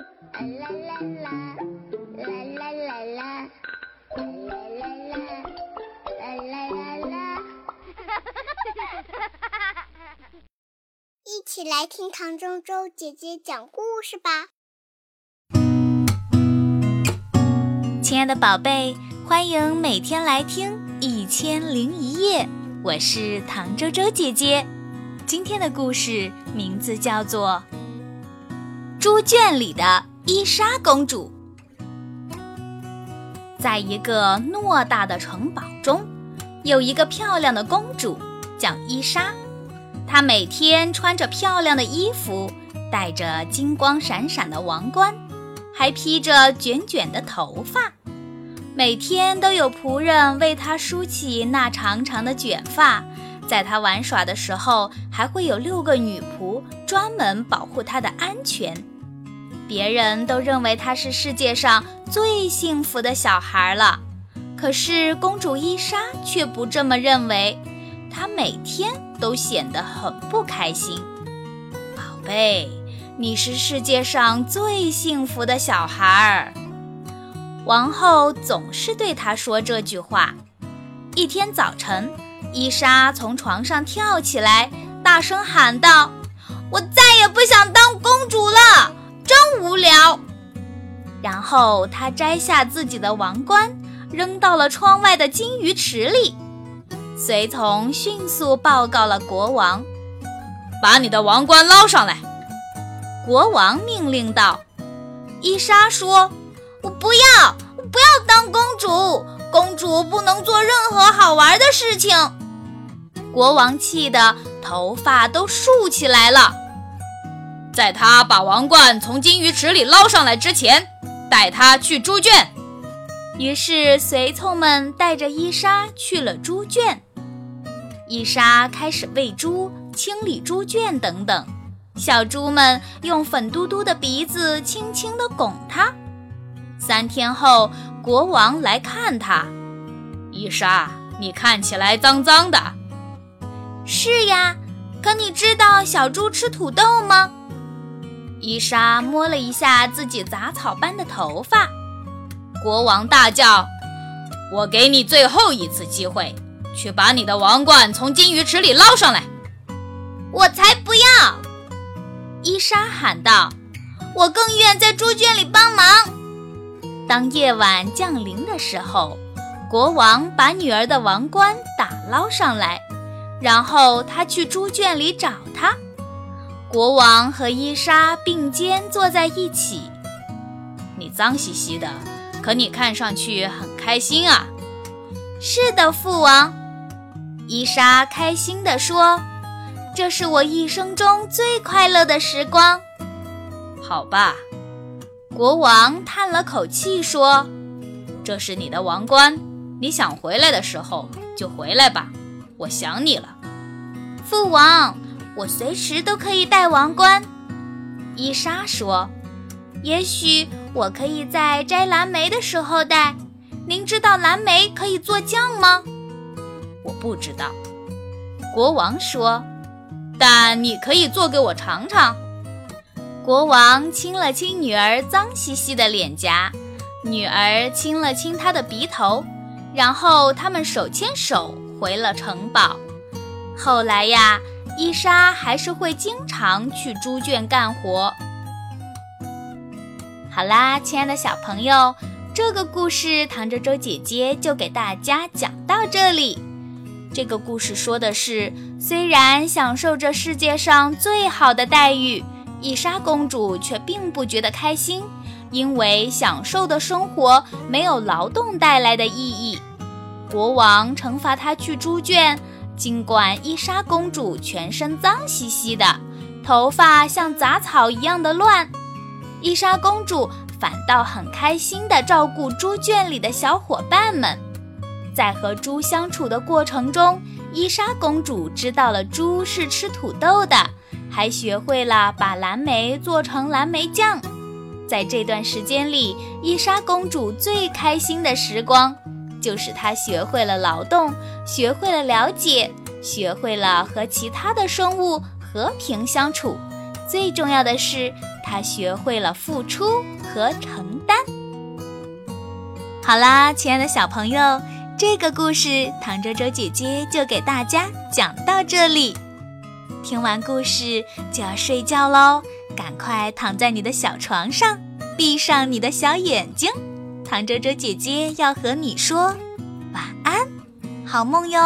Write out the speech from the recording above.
啦啦啦，啦啦啦啦，啦啦啦啦，啦啦啦啦。一起来听唐周周姐姐讲故事吧。亲爱的宝贝，欢迎每天来听《一千零一夜》，我是唐周周姐姐。今天的故事名字叫做《猪圈里的伊莎公主》。在一个偌大的城堡中，有一个漂亮的公主，叫伊莎。她每天穿着漂亮的衣服，戴着金光闪闪的王冠，还披着卷卷的头发。每天都有仆人为她梳起那长长的卷发。在他玩耍的时候，还会有六个女仆专门保护他的安全。别人都认为他是世界上最幸福的小孩了，可是公主伊莎却不这么认为。她每天都显得很不开心。宝贝，你是世界上最幸福的小孩儿。王后总是对她说这句话。一天早晨。伊莎从床上跳起来，大声喊道：“我再也不想当公主了，真无聊。”然后他摘下自己的王冠，扔到了窗外的金鱼池里。随从迅速报告了国王：“把你的王冠捞上来！”国王命令道。伊莎说：“我不要，我不要当公主。公主不能做任何好玩的事情。”国王气得头发都竖起来了。在他把王冠从金鱼池里捞上来之前，带他去猪圈。于是随从们带着伊莎去了猪圈。伊莎开始喂猪、清理猪圈等等。小猪们用粉嘟嘟的鼻子轻轻地拱它。三天后，国王来看他。伊莎，你看起来脏脏的。是呀，可你知道小猪吃土豆吗？伊莎摸了一下自己杂草般的头发。国王大叫：“我给你最后一次机会，去把你的王冠从金鱼池里捞上来！”我才不要！伊莎喊道：“我更愿在猪圈里帮忙。”当夜晚降临的时候，国王把女儿的王冠打捞上来。然后他去猪圈里找他。国王和伊莎并肩坐在一起。你脏兮兮的，可你看上去很开心啊。是的，父王。伊莎开心地说：“这是我一生中最快乐的时光。”好吧。国王叹了口气说：“这是你的王冠，你想回来的时候就回来吧。”我想你了，父王，我随时都可以戴王冠。伊莎说：“也许我可以在摘蓝莓的时候戴。您知道蓝莓可以做酱吗？”我不知道。国王说：“但你可以做给我尝尝。”国王亲了亲女儿脏兮兮的脸颊，女儿亲了亲他的鼻头，然后他们手牵手。回了城堡。后来呀，伊莎还是会经常去猪圈干活。好啦，亲爱的小朋友，这个故事唐周周姐姐就给大家讲到这里。这个故事说的是，虽然享受着世界上最好的待遇，伊莎公主却并不觉得开心，因为享受的生活没有劳动带来的意义。国王惩罚她去猪圈，尽管伊莎公主全身脏兮兮的，头发像杂草一样的乱，伊莎公主反倒很开心地照顾猪圈里的小伙伴们。在和猪相处的过程中，伊莎公主知道了猪是吃土豆的，还学会了把蓝莓做成蓝莓酱。在这段时间里，伊莎公主最开心的时光。就是他学会了劳动，学会了了解，学会了和其他的生物和平相处。最重要的是，他学会了付出和承担。好啦，亲爱的小朋友，这个故事唐周周姐姐就给大家讲到这里。听完故事就要睡觉喽，赶快躺在你的小床上，闭上你的小眼睛。唐哲哲姐姐要和你说晚安，好梦哟。